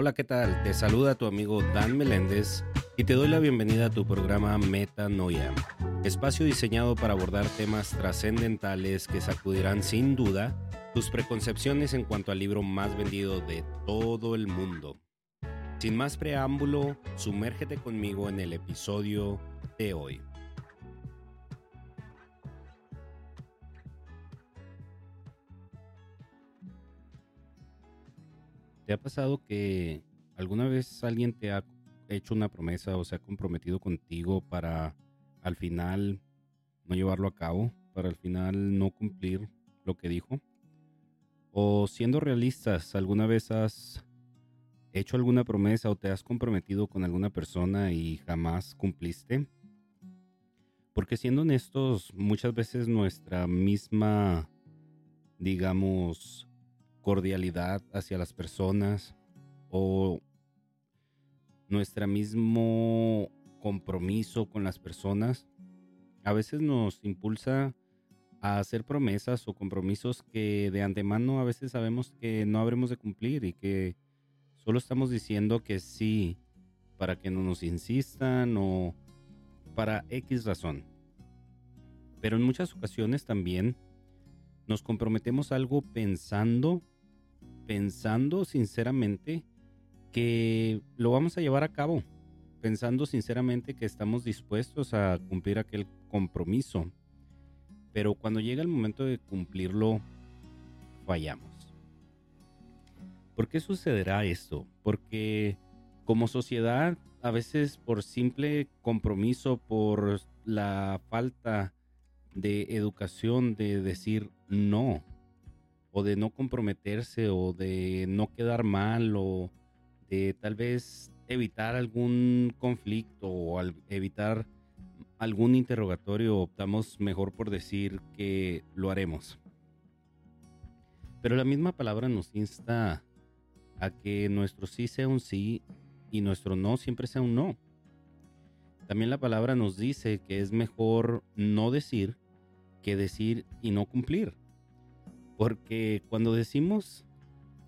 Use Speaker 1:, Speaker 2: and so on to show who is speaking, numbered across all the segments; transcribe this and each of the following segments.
Speaker 1: Hola, ¿qué tal? Te saluda tu amigo Dan Meléndez y te doy la bienvenida a tu programa Metanoia, espacio diseñado para abordar temas trascendentales que sacudirán sin duda tus preconcepciones en cuanto al libro más vendido de todo el mundo. Sin más preámbulo, sumérgete conmigo en el episodio de hoy. ¿Te ha pasado que alguna vez alguien te ha hecho una promesa o se ha comprometido contigo para al final no llevarlo a cabo, para al final no cumplir lo que dijo? O siendo realistas, ¿alguna vez has hecho alguna promesa o te has comprometido con alguna persona y jamás cumpliste? Porque siendo honestos, muchas veces nuestra misma, digamos, cordialidad hacia las personas o nuestro mismo compromiso con las personas a veces nos impulsa a hacer promesas o compromisos que de antemano a veces sabemos que no habremos de cumplir y que solo estamos diciendo que sí para que no nos insistan o para X razón. Pero en muchas ocasiones también nos comprometemos algo pensando pensando sinceramente que lo vamos a llevar a cabo, pensando sinceramente que estamos dispuestos a cumplir aquel compromiso. Pero cuando llega el momento de cumplirlo, fallamos. ¿Por qué sucederá esto? Porque como sociedad, a veces por simple compromiso, por la falta de educación de decir no, o de no comprometerse o de no quedar mal o de tal vez evitar algún conflicto o evitar algún interrogatorio, optamos mejor por decir que lo haremos. Pero la misma palabra nos insta a que nuestro sí sea un sí y nuestro no siempre sea un no. También la palabra nos dice que es mejor no decir que decir y no cumplir. Porque cuando decimos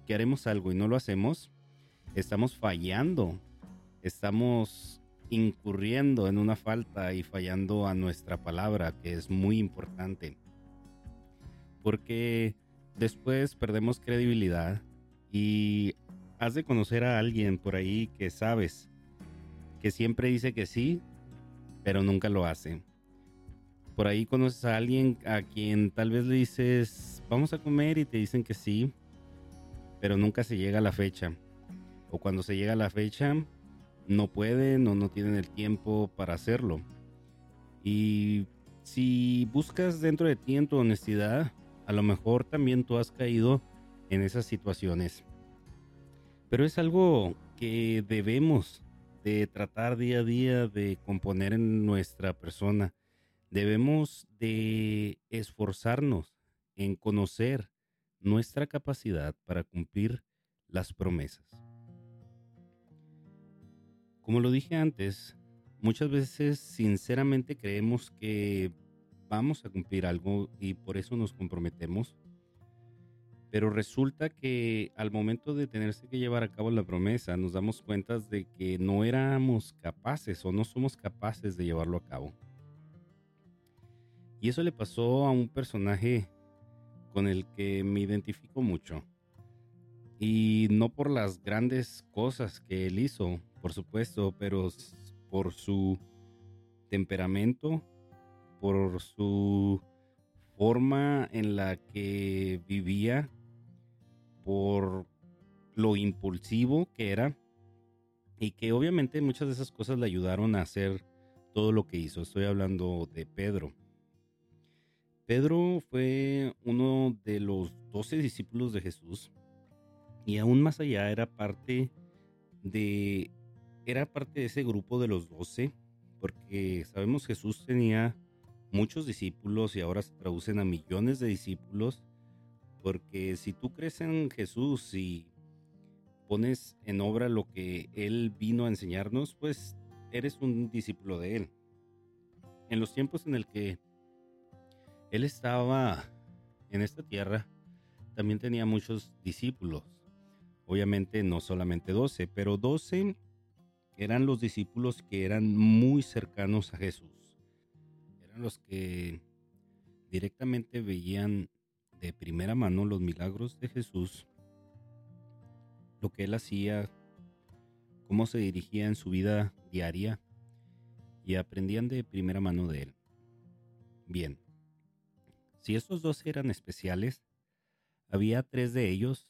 Speaker 1: que haremos algo y no lo hacemos, estamos fallando, estamos incurriendo en una falta y fallando a nuestra palabra, que es muy importante. Porque después perdemos credibilidad y has de conocer a alguien por ahí que sabes que siempre dice que sí, pero nunca lo hace. Por ahí conoces a alguien a quien tal vez le dices vamos a comer y te dicen que sí, pero nunca se llega a la fecha. O cuando se llega a la fecha, no pueden o no tienen el tiempo para hacerlo. Y si buscas dentro de ti en tu honestidad, a lo mejor también tú has caído en esas situaciones. Pero es algo que debemos de tratar día a día de componer en nuestra persona. Debemos de esforzarnos en conocer nuestra capacidad para cumplir las promesas. Como lo dije antes, muchas veces sinceramente creemos que vamos a cumplir algo y por eso nos comprometemos, pero resulta que al momento de tenerse que llevar a cabo la promesa nos damos cuenta de que no éramos capaces o no somos capaces de llevarlo a cabo. Y eso le pasó a un personaje con el que me identifico mucho. Y no por las grandes cosas que él hizo, por supuesto, pero por su temperamento, por su forma en la que vivía, por lo impulsivo que era y que obviamente muchas de esas cosas le ayudaron a hacer todo lo que hizo. Estoy hablando de Pedro. Pedro fue uno de los doce discípulos de Jesús y aún más allá era parte de era parte de ese grupo de los doce porque sabemos Jesús tenía muchos discípulos y ahora se traducen a millones de discípulos porque si tú crees en Jesús y pones en obra lo que él vino a enseñarnos pues eres un discípulo de él. En los tiempos en el que él estaba en esta tierra, también tenía muchos discípulos. Obviamente no solamente doce, pero doce eran los discípulos que eran muy cercanos a Jesús. Eran los que directamente veían de primera mano los milagros de Jesús, lo que él hacía, cómo se dirigía en su vida diaria y aprendían de primera mano de él. Bien, si estos dos eran especiales, había tres de ellos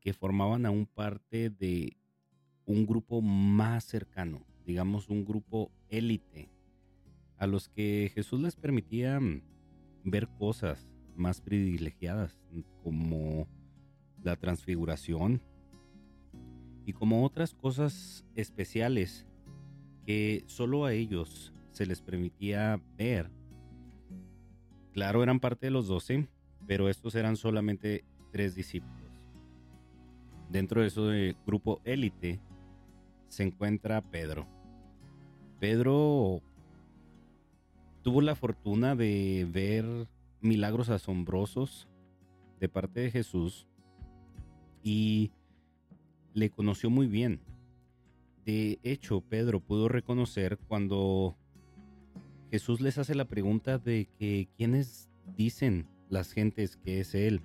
Speaker 1: que formaban aún parte de un grupo más cercano, digamos un grupo élite, a los que Jesús les permitía mm, ver cosas más privilegiadas, como la transfiguración y como otras cosas especiales que solo a ellos se les permitía ver. Claro, eran parte de los doce, pero estos eran solamente tres discípulos. Dentro de ese grupo élite se encuentra Pedro. Pedro tuvo la fortuna de ver milagros asombrosos de parte de Jesús y le conoció muy bien. De hecho, Pedro pudo reconocer cuando Jesús les hace la pregunta de que quiénes dicen las gentes que es Él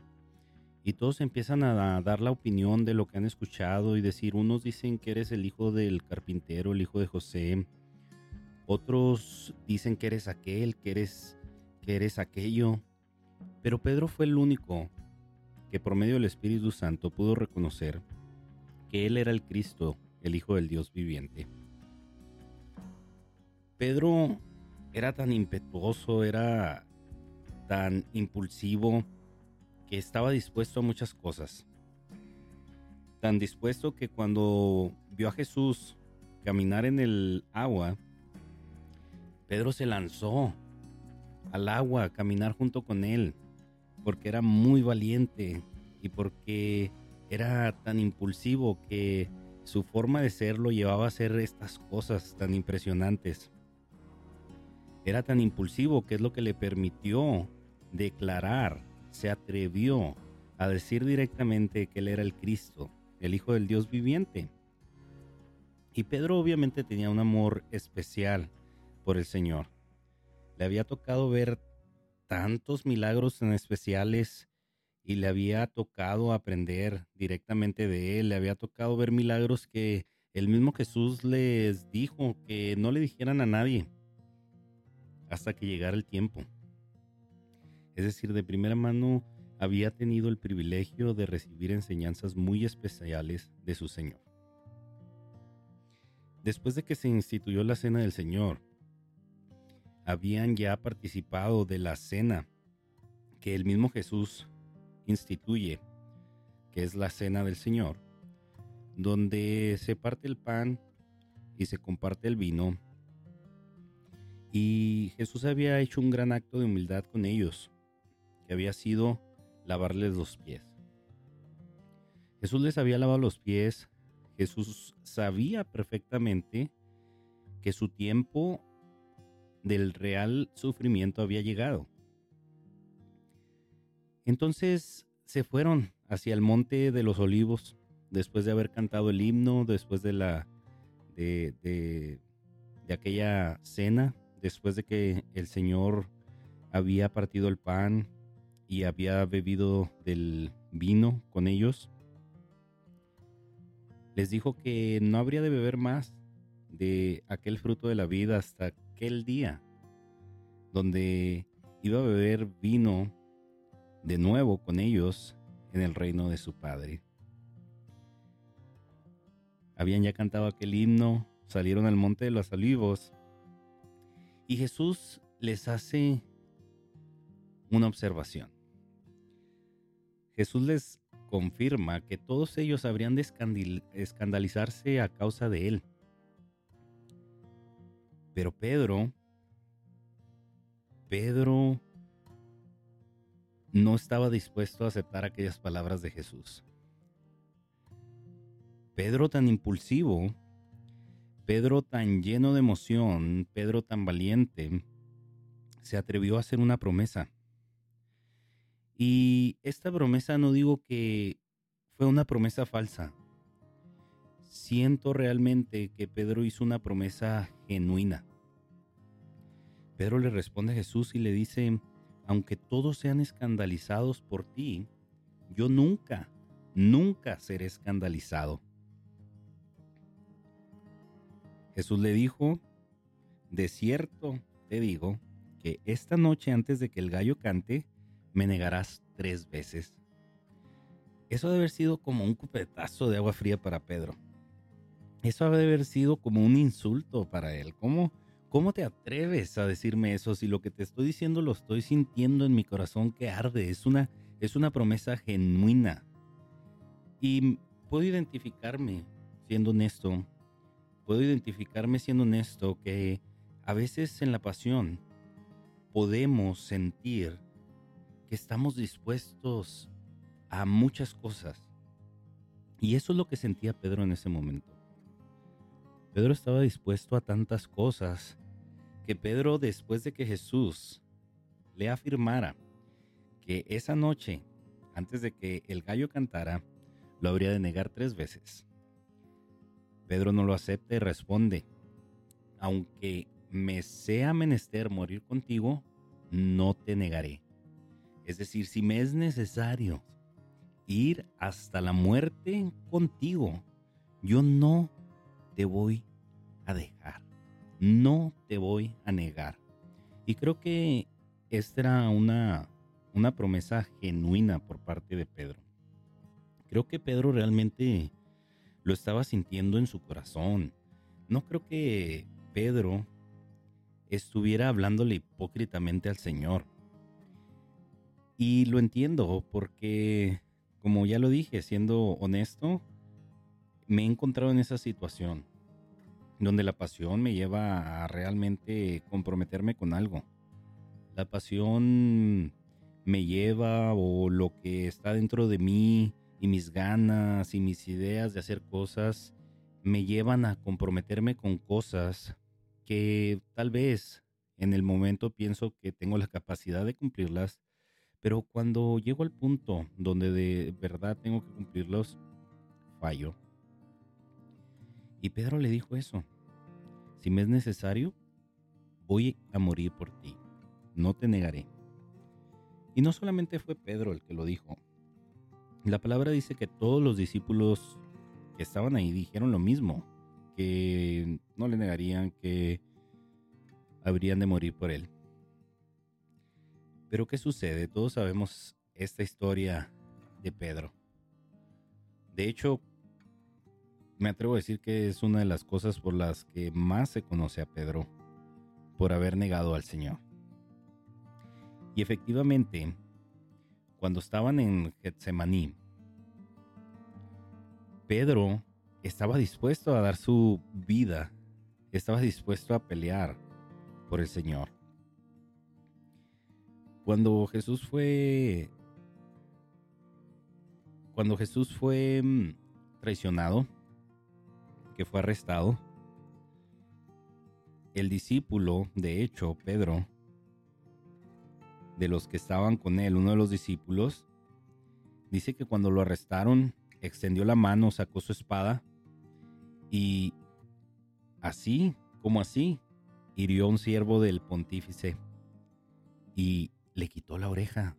Speaker 1: y todos empiezan a dar la opinión de lo que han escuchado y decir, unos dicen que eres el hijo del carpintero, el hijo de José, otros dicen que eres aquel, que eres, que eres aquello. Pero Pedro fue el único que por medio del Espíritu Santo pudo reconocer que él era el Cristo, el Hijo del Dios viviente. Pedro era tan impetuoso, era tan impulsivo, que estaba dispuesto a muchas cosas. Tan dispuesto que cuando vio a Jesús caminar en el agua, Pedro se lanzó al agua a caminar junto con él, porque era muy valiente y porque era tan impulsivo que su forma de ser lo llevaba a hacer estas cosas tan impresionantes. Era tan impulsivo que es lo que le permitió declarar se atrevió a decir directamente que él era el Cristo, el Hijo del Dios viviente. Y Pedro obviamente tenía un amor especial por el Señor. Le había tocado ver tantos milagros tan especiales y le había tocado aprender directamente de él, le había tocado ver milagros que el mismo Jesús les dijo que no le dijeran a nadie hasta que llegara el tiempo. Es decir, de primera mano había tenido el privilegio de recibir enseñanzas muy especiales de su Señor. Después de que se instituyó la Cena del Señor, habían ya participado de la cena que el mismo Jesús instituye, que es la Cena del Señor, donde se parte el pan y se comparte el vino. Y Jesús había hecho un gran acto de humildad con ellos que había sido lavarles los pies. Jesús les había lavado los pies. Jesús sabía perfectamente que su tiempo del real sufrimiento había llegado. Entonces se fueron hacia el monte de los olivos después de haber cantado el himno, después de la de, de, aquella cena, después de que el Señor había partido el pan y había bebido del vino con ellos, les dijo que no habría de beber más de aquel fruto de la vida hasta aquel día donde iba a beber vino de nuevo con ellos en el reino de su Padre. Habían ya cantado aquel himno, salieron al monte de los olivos y Jesús les hace una observación. Jesús les confirma que todos ellos habrían de escandalizarse a causa de él. Pero Pedro, Pedro no estaba dispuesto a aceptar aquellas palabras de Jesús. Pedro tan impulsivo, Pedro tan lleno de emoción, Pedro tan valiente, se atrevió a hacer una promesa. Y esta promesa no digo que fue una promesa falsa. Siento realmente que Pedro hizo una promesa genuina. Pedro le responde a Jesús y le dice, aunque todos sean escandalizados por ti, yo nunca, nunca seré escandalizado. Jesús le dijo, de cierto te digo que esta noche antes de que el gallo cante, me negarás tres veces. Eso debe haber sido como un cupetazo de agua fría para Pedro. Eso debe haber sido como un insulto para él. ¿Cómo, ¿Cómo te atreves a decirme eso si lo que te estoy diciendo lo estoy sintiendo en mi corazón que arde? Es una, es una promesa genuina. Y puedo identificarme siendo honesto. Puedo identificarme siendo honesto que a veces en la pasión podemos sentir que estamos dispuestos a muchas cosas. Y eso es lo que sentía Pedro en ese momento. Pedro estaba dispuesto a tantas cosas que Pedro, después de que Jesús le afirmara que esa noche, antes de que el gallo cantara, lo habría de negar tres veces. Pedro no lo acepta y responde, aunque me sea menester morir contigo, no te negaré. Es decir, si me es necesario ir hasta la muerte contigo, yo no te voy a dejar, no te voy a negar. Y creo que esta era una, una promesa genuina por parte de Pedro. Creo que Pedro realmente lo estaba sintiendo en su corazón. No creo que Pedro estuviera hablándole hipócritamente al Señor. Y lo entiendo porque como ya lo dije, siendo honesto, me he encontrado en esa situación donde la pasión me lleva a realmente comprometerme con algo. La pasión me lleva o lo que está dentro de mí y mis ganas y mis ideas de hacer cosas me llevan a comprometerme con cosas que tal vez en el momento pienso que tengo la capacidad de cumplirlas, pero cuando llego al punto donde de verdad tengo que cumplirlos, fallo. Y Pedro le dijo eso. Si me es necesario, voy a morir por ti. No te negaré. Y no solamente fue Pedro el que lo dijo. La palabra dice que todos los discípulos que estaban ahí dijeron lo mismo, que no le negarían, que habrían de morir por él. Pero ¿qué sucede? Todos sabemos esta historia de Pedro. De hecho, me atrevo a decir que es una de las cosas por las que más se conoce a Pedro, por haber negado al Señor. Y efectivamente, cuando estaban en Getsemaní, Pedro estaba dispuesto a dar su vida, estaba dispuesto a pelear por el Señor. Cuando Jesús fue. Cuando Jesús fue mm, traicionado, que fue arrestado, el discípulo, de hecho, Pedro, de los que estaban con él, uno de los discípulos, dice que cuando lo arrestaron, extendió la mano, sacó su espada y así como así, hirió a un siervo del pontífice y le quitó la oreja.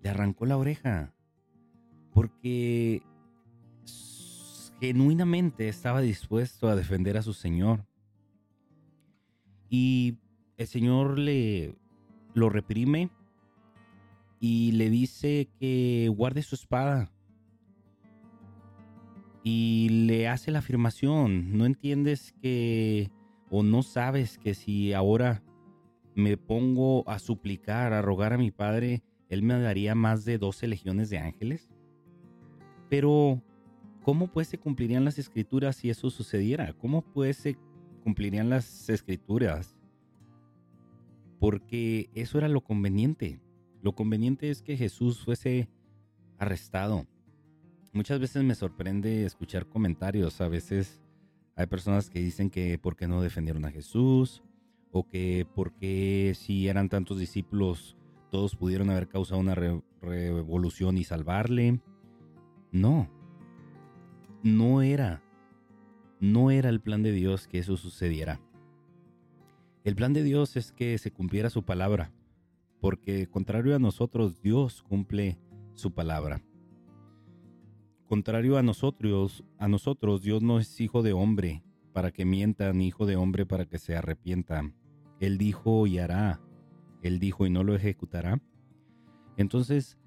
Speaker 1: Le arrancó la oreja. Porque genuinamente estaba dispuesto a defender a su Señor. Y el Señor le lo reprime y le dice que guarde su espada. Y le hace la afirmación, no entiendes que o no sabes que si ahora me pongo a suplicar, a rogar a mi Padre, Él me daría más de 12 legiones de ángeles. Pero, ¿cómo pues se cumplirían las escrituras si eso sucediera? ¿Cómo pues se cumplirían las escrituras? Porque eso era lo conveniente. Lo conveniente es que Jesús fuese arrestado. Muchas veces me sorprende escuchar comentarios. A veces hay personas que dicen que por qué no defendieron a Jesús, o que porque si eran tantos discípulos todos pudieron haber causado una revolución y salvarle. No, no era, no era el plan de Dios que eso sucediera. El plan de Dios es que se cumpliera su palabra, porque contrario a nosotros, Dios cumple su palabra. Contrario a nosotros, a nosotros, Dios no es hijo de hombre para que mienta, ni hijo de hombre para que se arrepienta. Él dijo y hará. Él dijo y no lo ejecutará. Entonces,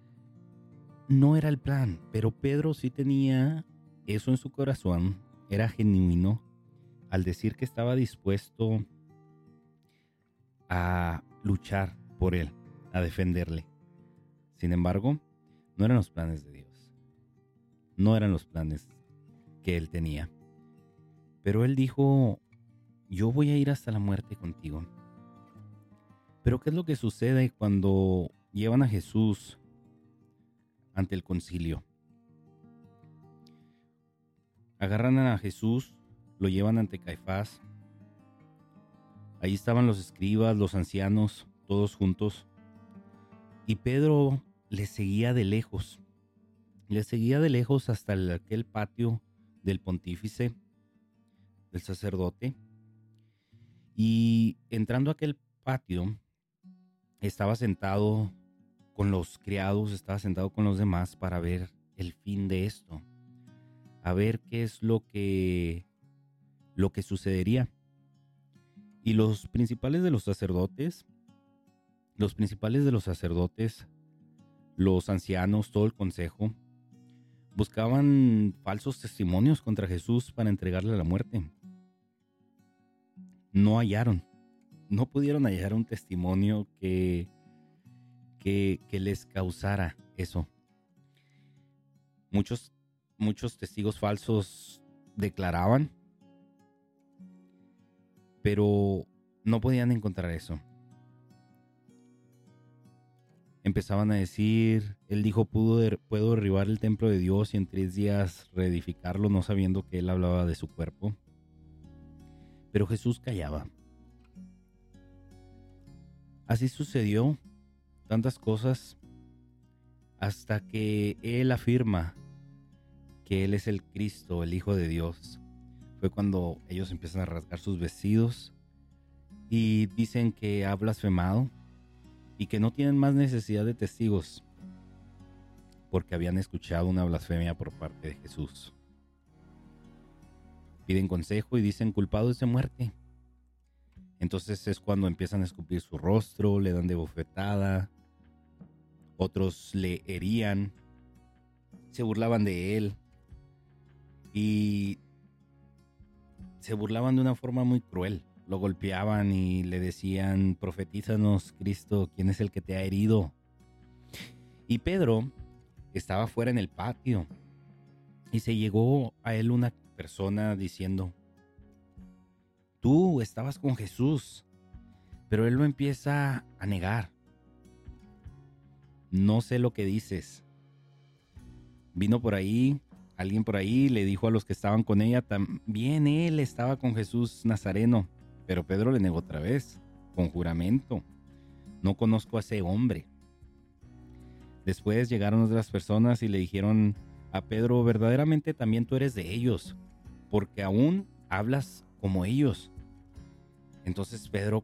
Speaker 1: no era el plan, pero Pedro sí tenía eso en su corazón, era genuino al decir que estaba dispuesto a luchar por él, a defenderle. Sin embargo, no eran los planes de Dios. No eran los planes que él tenía. Pero él dijo, yo voy a ir hasta la muerte contigo. Pero ¿qué es lo que sucede cuando llevan a Jesús ante el concilio? Agarran a Jesús, lo llevan ante Caifás. Ahí estaban los escribas, los ancianos, todos juntos. Y Pedro le seguía de lejos. Le seguía de lejos hasta aquel patio del pontífice, del sacerdote. Y entrando a aquel patio, estaba sentado con los criados, estaba sentado con los demás para ver el fin de esto, a ver qué es lo que lo que sucedería. Y los principales de los sacerdotes, los principales de los sacerdotes, los ancianos, todo el consejo, buscaban falsos testimonios contra Jesús para entregarle a la muerte. No hallaron no pudieron hallar un testimonio que, que, les causara eso. Muchos, muchos testigos falsos declaraban, pero no podían encontrar eso. Empezaban a decir, él dijo, pudo, puedo derribar el templo de Dios y en tres días reedificarlo, no sabiendo que él hablaba de su cuerpo. Pero Jesús callaba. Así sucedió tantas cosas hasta que Él afirma que Él es el Cristo, el Hijo de Dios. Fue cuando ellos empiezan a rasgar sus vestidos y dicen que ha blasfemado y que no tienen más necesidad de testigos porque habían escuchado una blasfemia por parte de Jesús. Piden consejo y dicen culpados de muerte. Entonces es cuando empiezan a escupir su rostro, le dan de bofetada, otros le herían, se burlaban de él y se burlaban de una forma muy cruel. Lo golpeaban y le decían, profetízanos, Cristo, ¿quién es el que te ha herido? Y Pedro estaba fuera en el patio y se llegó a él una persona diciendo, tú estabas con Jesús, pero él lo empieza a negar. No sé lo que dices. Vino por ahí, alguien por ahí le dijo a los que estaban con ella, también él estaba con Jesús Nazareno, pero Pedro le negó otra vez, con juramento. No conozco a ese hombre. Después llegaron otras personas y le dijeron a Pedro, verdaderamente también tú eres de ellos, porque aún hablas como ellos. Entonces Pedro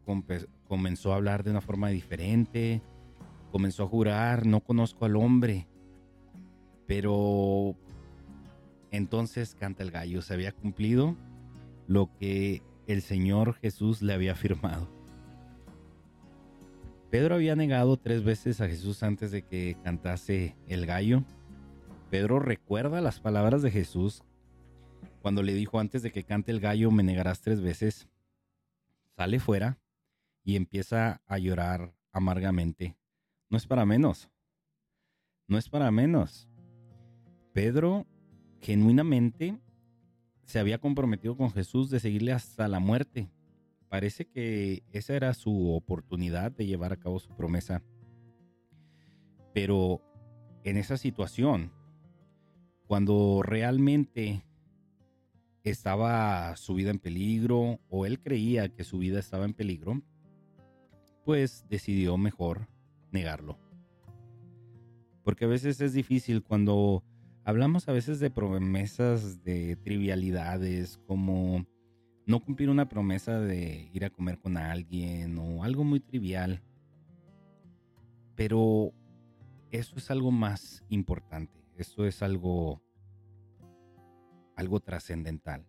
Speaker 1: comenzó a hablar de una forma diferente, comenzó a jurar, no conozco al hombre, pero entonces canta el gallo, se había cumplido lo que el Señor Jesús le había afirmado. Pedro había negado tres veces a Jesús antes de que cantase el gallo. Pedro recuerda las palabras de Jesús cuando le dijo antes de que cante el gallo me negarás tres veces, sale fuera y empieza a llorar amargamente. No es para menos. No es para menos. Pedro genuinamente se había comprometido con Jesús de seguirle hasta la muerte. Parece que esa era su oportunidad de llevar a cabo su promesa. Pero en esa situación, cuando realmente estaba su vida en peligro o él creía que su vida estaba en peligro, pues decidió mejor negarlo. Porque a veces es difícil cuando Hablamos a veces de promesas de trivialidades como no cumplir una promesa de ir a comer con alguien o algo muy trivial. Pero eso es algo más importante, eso es algo algo trascendental.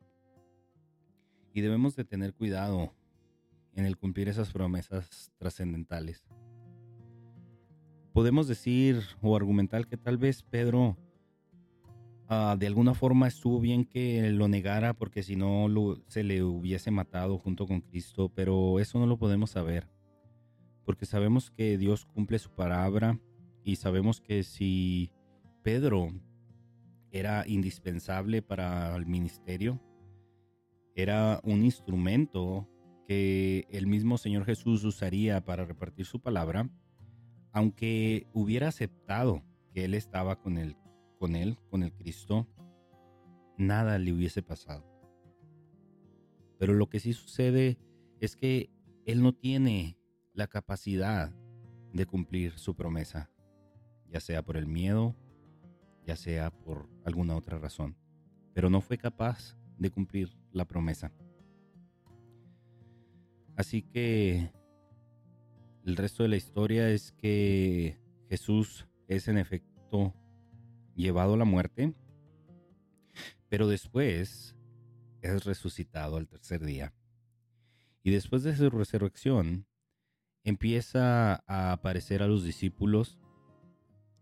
Speaker 1: Y debemos de tener cuidado en el cumplir esas promesas trascendentales. Podemos decir o argumentar que tal vez Pedro ah, de alguna forma estuvo bien que lo negara porque si no se le hubiese matado junto con Cristo, pero eso no lo podemos saber. Porque sabemos que Dios cumple su palabra y sabemos que si Pedro era indispensable para el ministerio, era un instrumento que el mismo Señor Jesús usaría para repartir su palabra, aunque hubiera aceptado que él estaba con él, con él, con el Cristo, nada le hubiese pasado. Pero lo que sí sucede es que él no tiene la capacidad de cumplir su promesa, ya sea por el miedo, ya sea por alguna otra razón, pero no fue capaz de cumplir la promesa. Así que el resto de la historia es que Jesús es en efecto llevado a la muerte, pero después es resucitado al tercer día. Y después de su resurrección, empieza a aparecer a los discípulos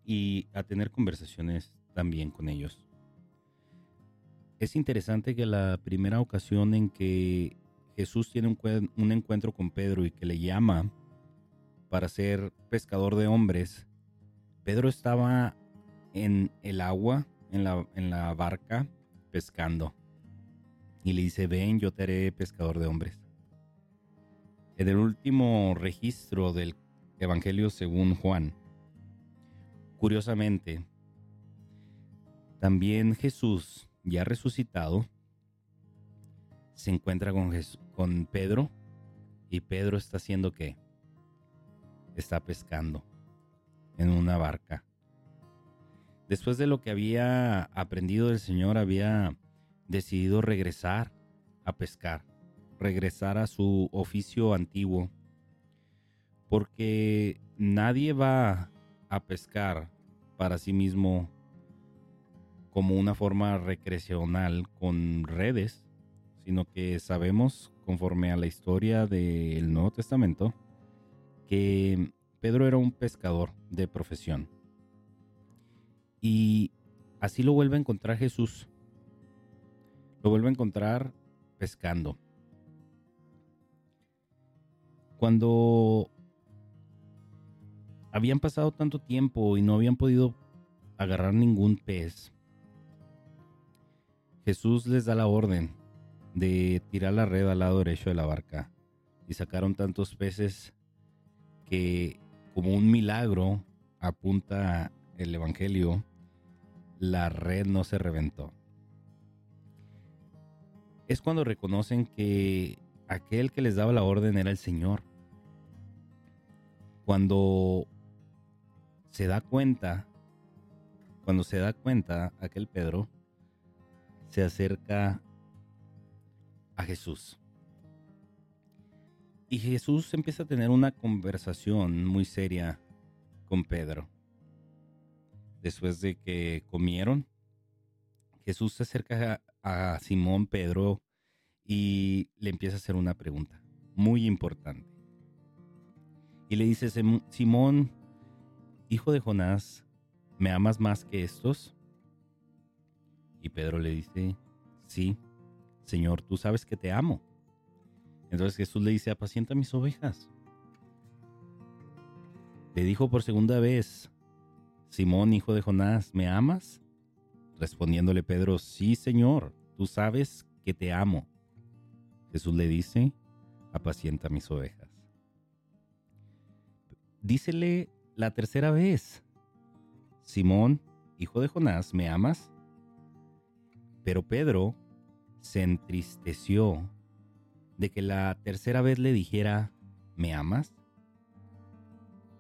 Speaker 1: y a tener conversaciones también con ellos. Es interesante que la primera ocasión en que Jesús tiene un, encuentro con Pedro y que le llama para ser pescador de hombres, Pedro estaba en el agua, en la, en la barca, pescando. Y le dice, ven, yo te haré pescador de hombres. En el último registro del Evangelio según Juan, curiosamente, también Jesús, ya resucitado, se encuentra con, con Pedro y Pedro está haciendo qué? Está pescando en una barca. Después de lo que había aprendido del Señor, había decidido regresar a pescar, regresar a su oficio antiguo, porque nadie va a pescar para sí mismo como una forma recreacional con redes, sino que sabemos, conforme a la historia del Nuevo Testamento, que Pedro era un pescador de profesión. Y así lo vuelve a encontrar Jesús. Lo vuelve a encontrar pescando. Cuando habían pasado tanto tiempo y no habían podido agarrar ningún pez, Jesús les da la orden de tirar la red al lado derecho de la barca y sacaron tantos peces que como un milagro apunta el Evangelio, la red no se reventó. Es cuando reconocen que aquel que les daba la orden era el Señor. Cuando se da cuenta, cuando se da cuenta aquel Pedro, se acerca a Jesús. Y Jesús empieza a tener una conversación muy seria con Pedro. Después de que comieron, Jesús se acerca a, Simón Pedro y le empieza a hacer una pregunta muy importante. Y le dice, Simón, hijo de Jonás, ¿me amas más que estos? Y Pedro le dice, sí, Señor, tú sabes que te amo. Entonces Jesús le dice, apacienta mis ovejas. Le dijo por segunda vez, Simón, hijo de Jonás, ¿me amas? Respondiéndole Pedro, sí, Señor, tú sabes que te amo. Jesús le dice, apacienta mis ovejas. Dícele la tercera vez, Simón, hijo de Jonás, ¿me amas? Pero Pedro se entristeció de que la tercera vez le dijera, ¿me amas?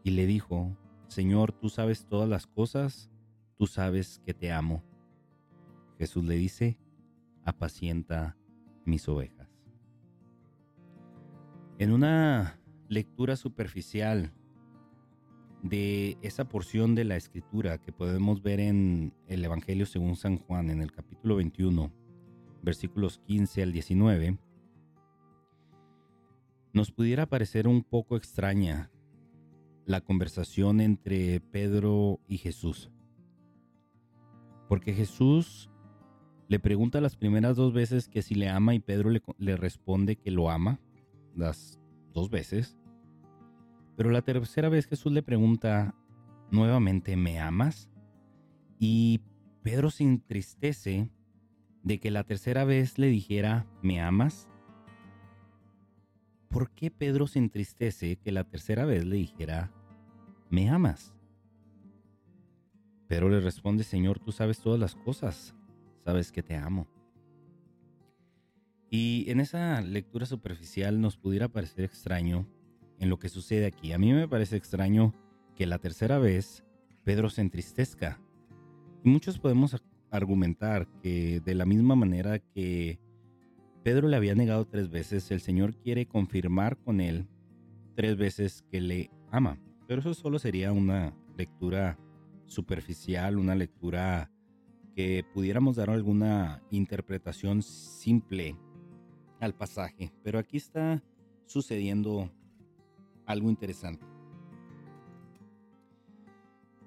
Speaker 1: Y le dijo, Señor, tú sabes todas las cosas, tú sabes que te amo. Jesús le dice, apacienta mis ovejas. En una lectura superficial de esa porción de la escritura que podemos ver en el Evangelio según San Juan, en el capítulo 21, versículos 15 al 19, nos pudiera parecer un poco extraña la conversación entre Pedro y Jesús. Porque Jesús le pregunta las primeras dos veces que si le ama y Pedro le, responde que lo ama, las dos veces. Pero la tercera vez Jesús le pregunta nuevamente, ¿me amas? Y Pedro se entristece de que la tercera vez le dijera, ¿me amas? ¿Por qué Pedro se entristece que la tercera vez le dijera, ¿me amas? Pedro le responde, Señor, tú sabes todas las cosas, sabes que te amo. Y en esa lectura superficial nos pudiera parecer extraño en lo que sucede aquí. A mí me parece extraño que la tercera vez Pedro se entristezca. Y muchos podemos argumentar que de la misma manera que Pedro le había negado tres veces, el Señor quiere confirmar con él tres veces que le ama. Pero eso solo sería una lectura superficial, una lectura que pudiéramos dar alguna interpretación simple al pasaje. Pero aquí está sucediendo algo interesante.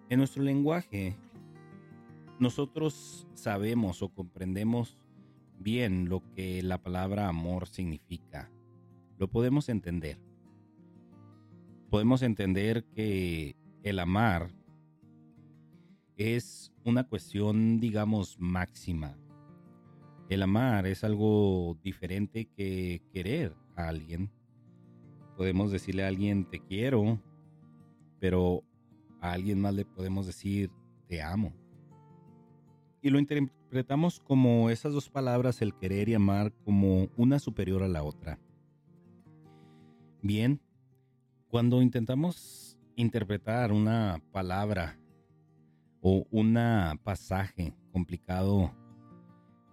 Speaker 1: En nuestro lenguaje, nosotros sabemos o comprendemos bien lo que la palabra amor significa. Lo podemos entender. Podemos entender que el amar es una cuestión, digamos, máxima. El amar es algo diferente que querer a alguien. Podemos decirle a alguien te quiero, pero a alguien más le podemos decir te amo. Y lo interpretamos como esas dos palabras, el querer y amar, como una superior a la otra. Bien, cuando intentamos interpretar una palabra o un pasaje complicado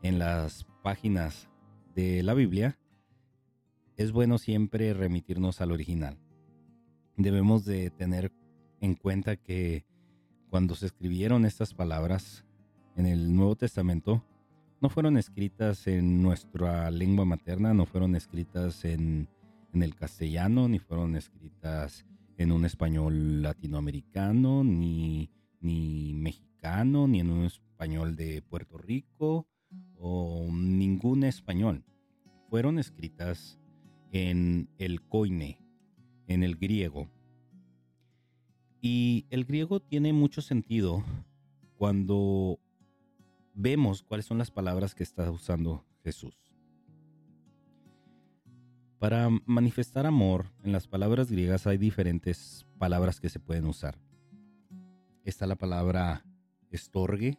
Speaker 1: en las páginas de la Biblia, es bueno siempre remitirnos al original. Debemos de tener en cuenta que cuando se escribieron estas palabras, en el Nuevo Testamento no fueron escritas en nuestra lengua materna, no fueron escritas en, el castellano, ni fueron escritas en un español latinoamericano, ni, ni mexicano, ni en un español de Puerto Rico, o ningún español. Fueron escritas en el koine, en el griego. Y el griego tiene mucho sentido cuando vemos cuáles son las palabras que está usando Jesús. Para manifestar amor, en las palabras griegas hay diferentes palabras que se pueden usar. Está la palabra estorgue,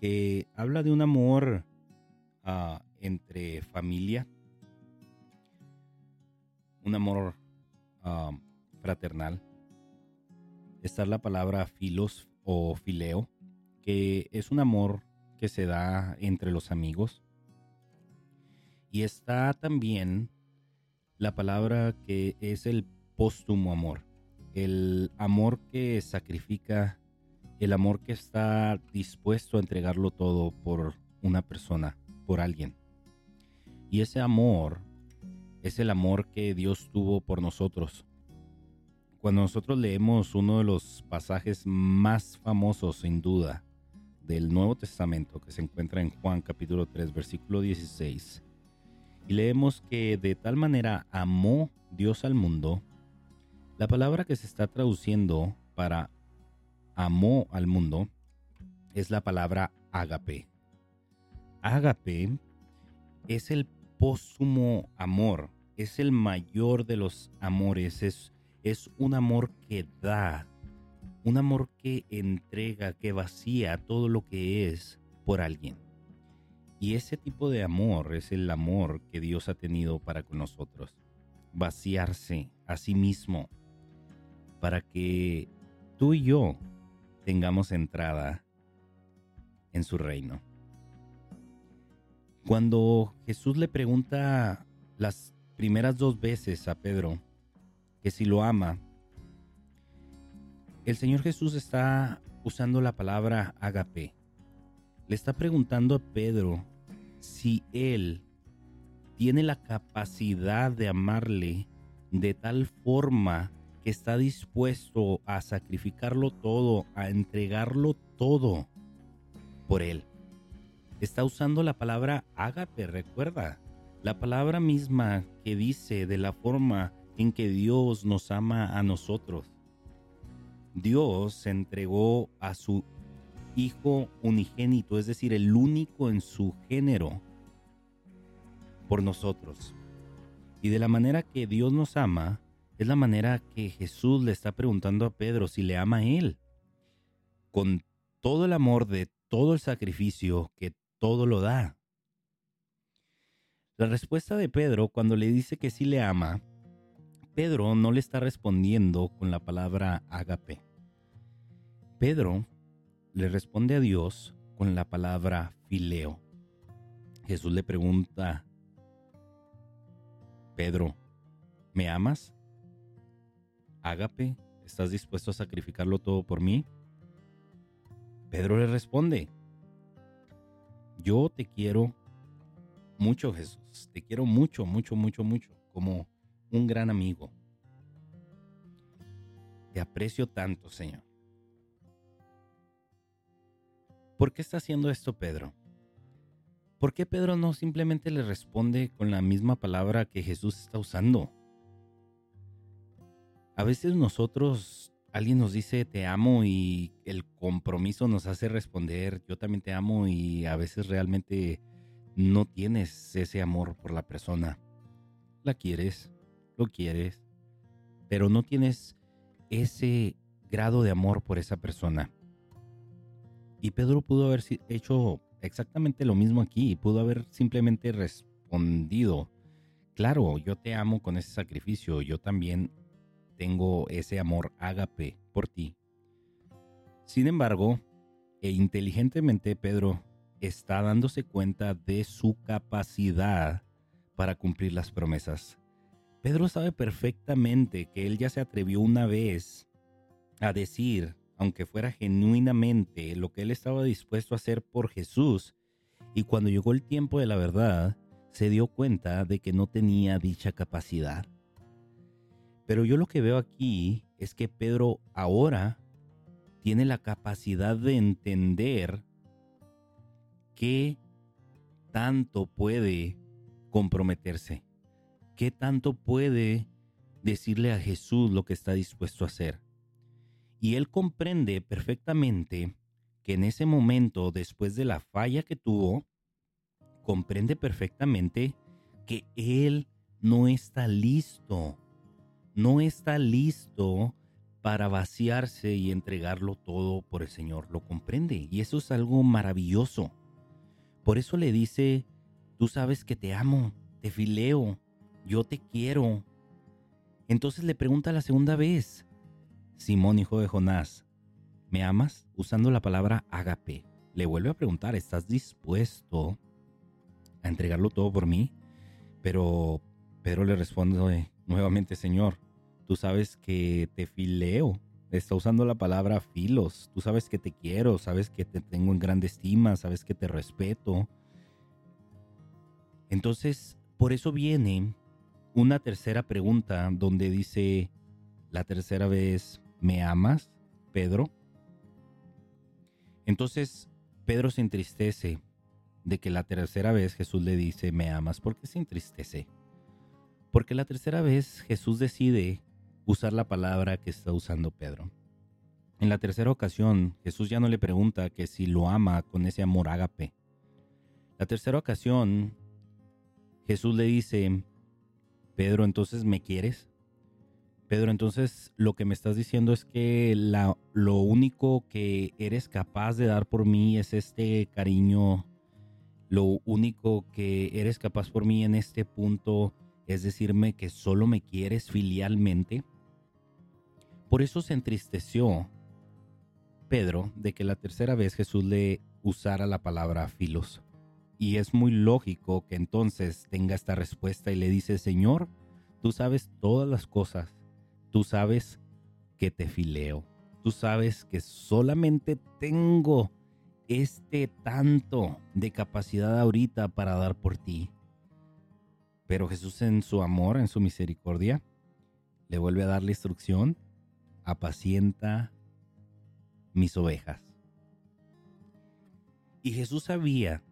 Speaker 1: que habla de un amor ah, entre familia, un amor ah, fraternal. Está la palabra filos o fileo, es un amor que se da entre los amigos. Y está también la palabra que es el póstumo amor, el amor que sacrifica, el amor que está dispuesto a entregarlo todo por una persona, por alguien. Y ese amor es el amor que Dios tuvo por nosotros. Cuando nosotros leemos uno de los pasajes más famosos, sin duda, del Nuevo Testamento que se encuentra en Juan capítulo 3 versículo 16. Y leemos que de tal manera amó Dios al mundo. La palabra que se está traduciendo para amó al mundo es la palabra ágape. Ágape es el póstumo amor, es el mayor de los amores, es, es un amor que da, un amor que entrega, que vacía todo lo que es por alguien. Y ese tipo de amor es el amor que Dios ha tenido para con nosotros. Vaciarse a sí mismo para que tú y yo tengamos entrada en su reino. Cuando Jesús le pregunta las primeras dos veces a Pedro que si lo ama, el Señor Jesús está usando la palabra agape. Le está preguntando a Pedro si él tiene la capacidad de amarle de tal forma que está dispuesto a sacrificarlo todo, a entregarlo todo por él. Está usando la palabra ágape, recuerda, la palabra misma que dice de la forma en que Dios nos ama a nosotros. Dios entregó a su Hijo unigénito, es decir, el único en su género, por nosotros. Y de la manera que Dios nos ama, es la manera que Jesús le está preguntando a Pedro si le ama a él. Con todo el amor de todo el sacrificio que todo lo da. La respuesta de Pedro cuando le dice que sí le ama, Pedro no le está respondiendo con la palabra ágape. Pedro le responde a Dios con la palabra fileo. Jesús le pregunta, Pedro, ¿me amas? Ágape, ¿estás dispuesto a sacrificarlo todo por mí? Pedro le responde, yo te quiero mucho Jesús, te quiero mucho, mucho, mucho, mucho, como un gran amigo. Te aprecio tanto, Señor. ¿Por qué está haciendo esto Pedro? ¿Por qué Pedro no simplemente le responde con la misma palabra que Jesús está usando? A veces nosotros, alguien nos dice te amo y el compromiso nos hace responder yo también te amo y a veces realmente no tienes ese amor por la persona. La quieres, lo quieres, pero no tienes ese grado de amor por esa persona. Y Pedro pudo haber hecho exactamente lo mismo aquí. Pudo haber simplemente respondido, claro, yo te amo con ese sacrificio, yo también tengo ese amor ágape por ti. Sin embargo, e inteligentemente Pedro está dándose cuenta de su capacidad para cumplir las promesas. Pedro sabe perfectamente que él ya se atrevió una vez a decir aunque fuera genuinamente lo que él estaba dispuesto a hacer por Jesús, y cuando llegó el tiempo de la verdad, se dio cuenta de que no tenía dicha capacidad. Pero yo lo que veo aquí es que Pedro ahora tiene la capacidad de entender qué tanto puede comprometerse, qué tanto puede decirle a Jesús lo que está dispuesto a hacer. Y él comprende perfectamente que en ese momento, después de la falla que tuvo, comprende perfectamente que él no está listo, no está listo para vaciarse y entregarlo todo por el Señor. Lo comprende y eso es algo maravilloso. Por eso le dice, tú sabes que te amo, te fileo, yo te quiero. Entonces le pregunta la segunda vez, Simón, hijo de Jonás, ¿me amas? Usando la palabra agape. Le vuelve a preguntar, ¿estás dispuesto a entregarlo todo por mí? Pero Pedro le responde nuevamente, Señor, tú sabes que te fileo. Está usando la palabra filos. Tú sabes que te quiero, sabes que te tengo en grande estima, sabes que te respeto. Entonces, por eso viene una tercera pregunta donde dice la tercera vez, ¿me amas, Pedro? Entonces Pedro se entristece de que la tercera vez Jesús le dice, ¿me amas? ¿Por qué se entristece? Porque la tercera vez Jesús decide usar la palabra que está usando Pedro. En la tercera ocasión, Jesús ya no le pregunta que si lo ama con ese amor ágape. La tercera ocasión, Jesús le dice, Pedro, entonces ¿me quieres? Pedro, entonces lo que me estás diciendo es que la, lo único que eres capaz de dar por mí es este cariño. Lo único que eres capaz por mí en este punto es decirme que solo me quieres filialmente. Por eso se entristeció Pedro de que la tercera vez Jesús le usara la palabra filos. Y es muy lógico que entonces tenga esta respuesta y le dice, Señor, tú sabes todas las cosas, tú sabes que te fileo, tú sabes que solamente tengo este tanto de capacidad ahorita para dar por ti. Pero Jesús en su amor, en su misericordia, le vuelve a dar la instrucción, apacienta mis ovejas. Y Jesús sabía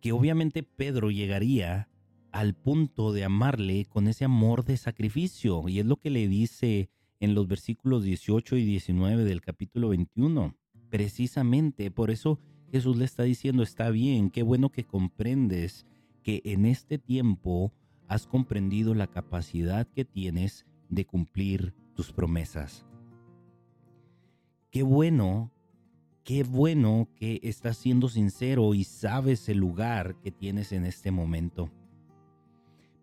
Speaker 1: que obviamente Pedro llegaría al punto de amarle con ese amor de sacrificio. Y es lo que le dice en los versículos 18 y 19 del capítulo 21. Precisamente por eso Jesús le está diciendo, está bien, qué bueno que comprendes que en este tiempo has comprendido la capacidad que tienes de cumplir tus promesas. Qué bueno qué bueno que estás siendo sincero y sabes el lugar que tienes en este momento.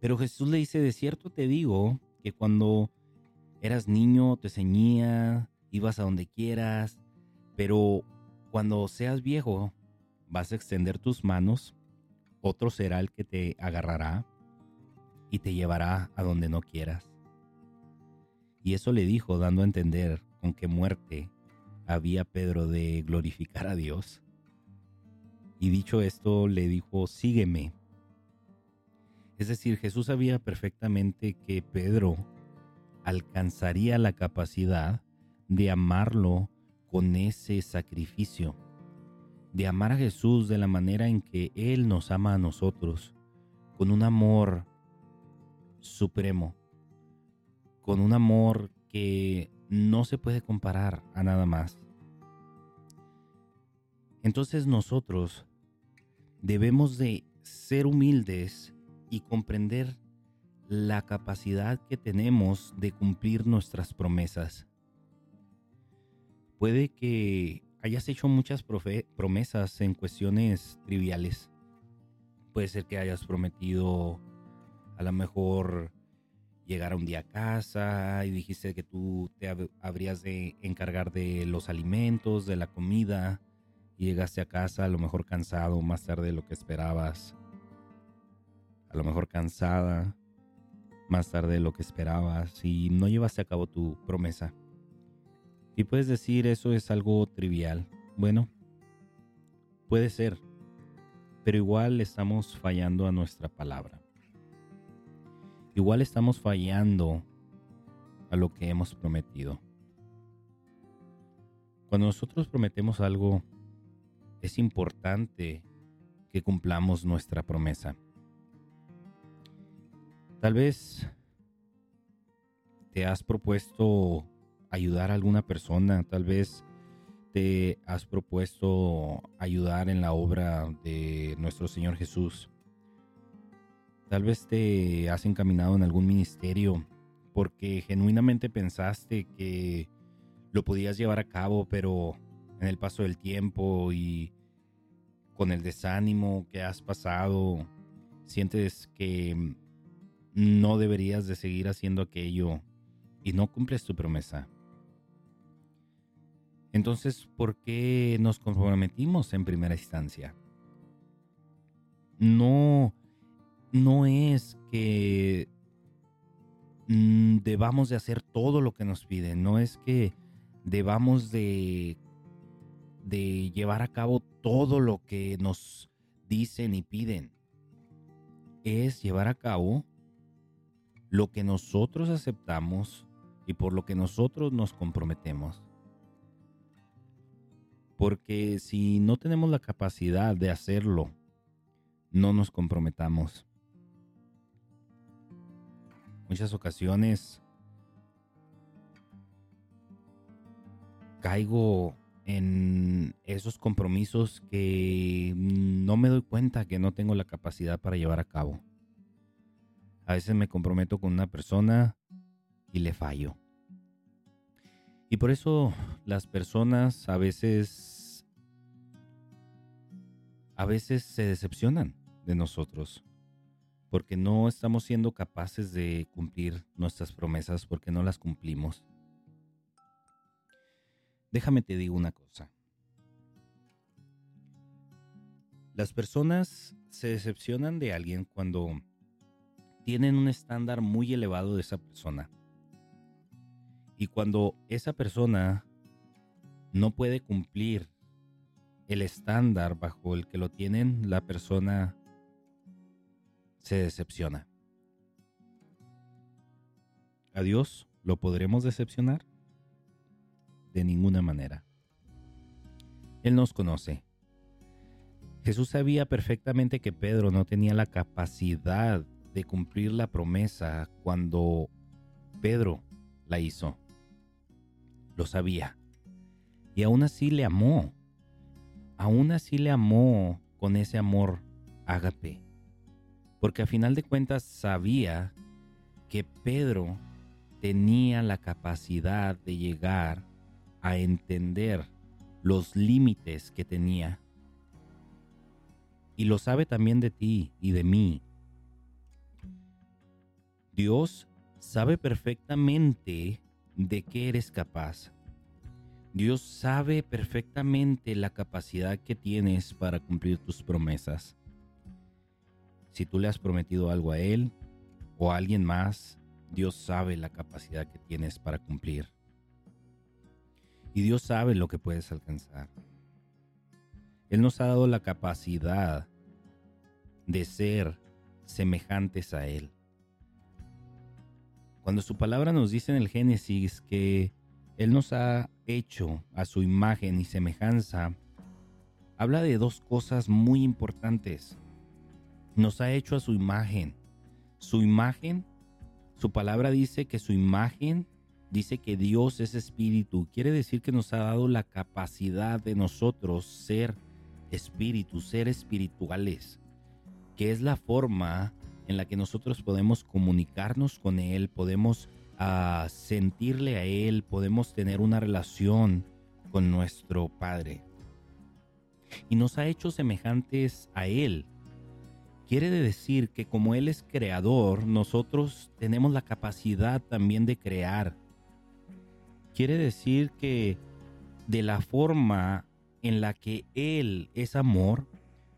Speaker 1: Pero Jesús le dice, de cierto te digo que cuando eras niño te ceñía, ibas a donde quieras, pero cuando seas viejo vas a extender tus manos, otro será el que te agarrará y te llevará a donde no quieras. Y eso le dijo dando a entender con qué muerte había Pedro de glorificar a Dios. Y dicho esto, le dijo, sígueme. Es decir, Jesús sabía perfectamente que Pedro alcanzaría la capacidad de amarlo con ese sacrificio, de amar a Jesús de la manera en que Él nos ama a nosotros, con un amor supremo, con un amor que no se puede comparar a nada más. Entonces nosotros debemos de ser humildes y comprender la capacidad que tenemos de cumplir nuestras promesas. Puede que hayas hecho muchas promesas en cuestiones triviales. Puede ser que hayas prometido a lo mejor llegar un día a casa y dijiste que tú te habrías de encargar de los alimentos, de la comida, y llegaste a casa a lo mejor cansado más tarde de lo que esperabas, a lo mejor cansada más tarde de lo que esperabas y no llevaste a cabo tu promesa. Y puedes decir eso es algo trivial. Bueno, puede ser, pero igual estamos fallando a nuestra palabra igual estamos fallando a lo que hemos prometido. Cuando nosotros prometemos algo, es importante que cumplamos nuestra promesa. Tal vez te has propuesto ayudar a alguna persona, tal vez te has propuesto ayudar en la obra de nuestro Señor Jesús. Tal vez te has encaminado en algún ministerio porque genuinamente pensaste que lo podías llevar a cabo, pero en el paso del tiempo y con el desánimo que has pasado, sientes que no deberías de seguir haciendo aquello y no cumples tu promesa. Entonces, ¿por qué nos comprometimos en primera instancia? No no es que mm, debamos de hacer todo lo que nos piden, no es que debamos de, de llevar a cabo todo lo que nos dicen y piden. Es llevar a cabo lo que nosotros aceptamos y por lo que nosotros nos comprometemos. Porque si no tenemos la capacidad de hacerlo, no nos comprometamos muchas ocasiones caigo en esos compromisos que no me doy cuenta que no tengo la capacidad para llevar a cabo. A veces me comprometo con una persona y le fallo. Y por eso las personas a veces a veces se decepcionan de nosotros porque no estamos siendo capaces de cumplir nuestras promesas porque no las cumplimos. Déjame te digo una cosa. Las personas se decepcionan de alguien cuando tienen un estándar muy elevado de esa persona. Y cuando esa persona no puede cumplir el estándar bajo el que lo tienen, la persona se decepciona. ¿A Dios lo podremos decepcionar? De ninguna manera. Él nos conoce. Jesús sabía perfectamente que Pedro no tenía la capacidad de cumplir la promesa cuando Pedro la hizo. Lo sabía. Y aún así le amó. Aún así le amó con ese amor ágape. Porque a final de cuentas sabía que Pedro tenía la capacidad de llegar a entender los límites que tenía. Y lo sabe también de ti y de mí. Dios sabe perfectamente de qué eres capaz. Dios sabe perfectamente la capacidad que tienes para cumplir tus promesas. Si tú le has prometido algo a Él o a alguien más, Dios sabe la capacidad que tienes para cumplir. Y Dios sabe lo que puedes alcanzar. Él nos ha dado la capacidad de ser semejantes a Él. Cuando su palabra nos dice en el Génesis que Él nos ha hecho a su imagen y semejanza, habla de dos cosas muy importantes. Nos ha hecho a su imagen. Su imagen, su palabra dice que su imagen dice que Dios es espíritu. Quiere decir que nos ha dado la capacidad de nosotros ser espíritus, ser espirituales, que es la forma en la que nosotros podemos comunicarnos con Él, podemos ah, sentirle a Él, podemos tener una relación con nuestro Padre. Y nos ha hecho semejantes a Él. Quiere decir que como Él es creador, nosotros tenemos la capacidad también de crear. Quiere decir que de la forma en la que Él es amor,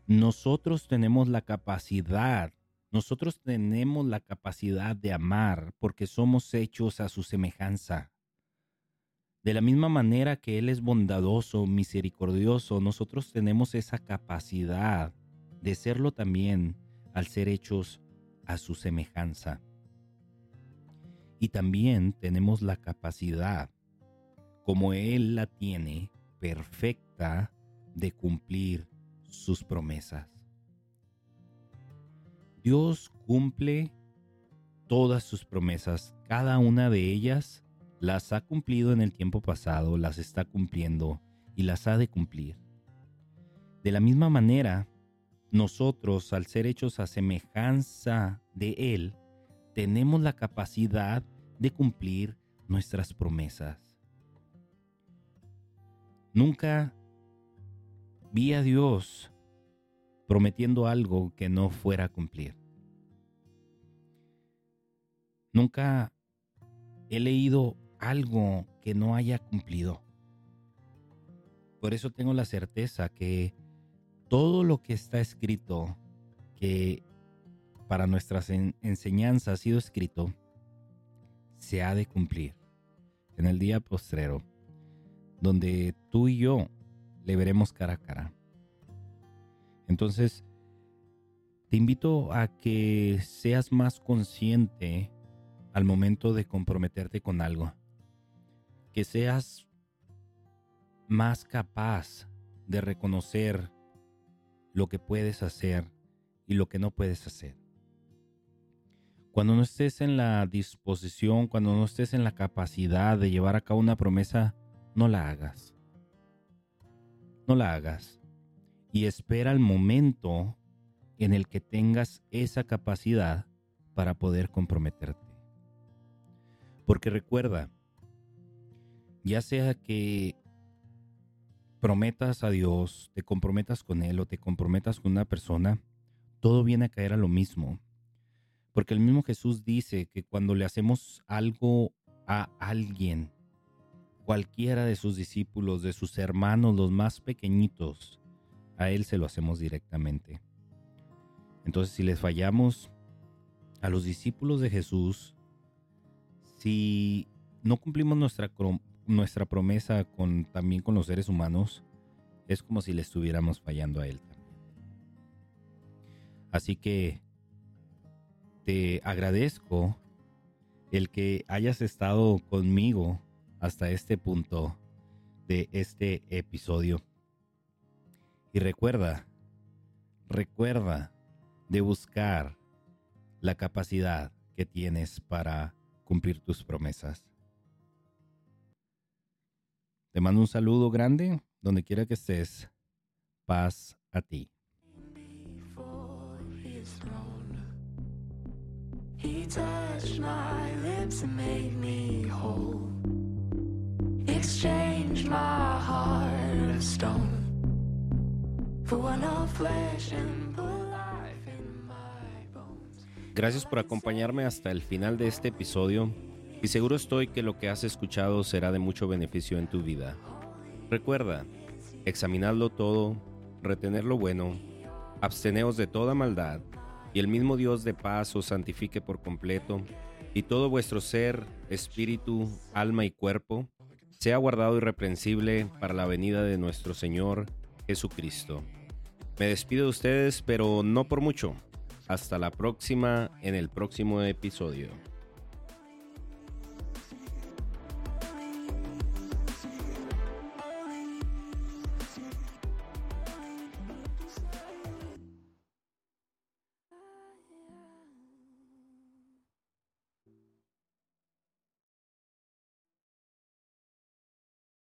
Speaker 1: nosotros tenemos la capacidad nosotros tenemos la capacidad de amar porque somos hechos a su semejanza. De la misma manera que Él es bondadoso, misericordioso, nosotros tenemos esa capacidad de serlo también al ser hechos a su semejanza. Y también tenemos la capacidad, como Él la tiene, perfecta de cumplir sus promesas. Dios cumple todas sus promesas, cada una de ellas las ha cumplido en el tiempo pasado, las está cumpliendo y las ha de cumplir. De la misma manera, nosotros, al ser hechos a semejanza de Él, tenemos la capacidad de cumplir nuestras promesas. Nunca vi a Dios prometiendo algo que no fuera a cumplir. Nunca he leído algo que no haya cumplido. Por eso tengo la certeza que todo lo que está escrito, que para nuestras enseñanzas ha sido escrito, se ha de cumplir en el día postrero, donde tú y yo le veremos cara a cara. Entonces, te invito a que seas más consciente al momento de comprometerte con algo. Que seas más capaz de reconocer lo que puedes hacer y lo que no puedes hacer. Cuando no estés en la disposición, cuando no estés en la capacidad de llevar a cabo una promesa, no la hagas. No la hagas y espera el momento en el que tengas esa capacidad para poder comprometerte. Porque recuerda, ya sea que prometas a Dios, te comprometas con Él o te comprometas con una persona, todo viene a caer a lo mismo. Porque el mismo Jesús dice que cuando le hacemos algo a alguien, cualquiera de sus discípulos, de sus hermanos, los más pequeñitos,
Speaker 2: a Él se lo hacemos directamente. Entonces, si les fallamos a los discípulos de Jesús, si no cumplimos nuestra, nuestra promesa con, también con los seres humanos, es como si le estuviéramos fallando a Él también. Así que te agradezco el que hayas estado conmigo hasta este punto de este episodio. Y recuerda, recuerda de buscar la capacidad que tienes para cumplir tus promesas. Te mando un saludo grande, donde quiera que estés. Paz a ti.
Speaker 1: Gracias por acompañarme hasta el final de este episodio y seguro estoy que lo que has escuchado será de mucho beneficio en tu vida. Recuerda, examinadlo todo, retener lo bueno, absteneos de toda maldad, y el mismo Dios de paz os santifique por completo, y todo vuestro ser, espíritu, alma y cuerpo sea guardado irreprensible para la venida de nuestro Señor Jesucristo. Me despido de ustedes, pero no por mucho. Hasta la próxima en el próximo episodio.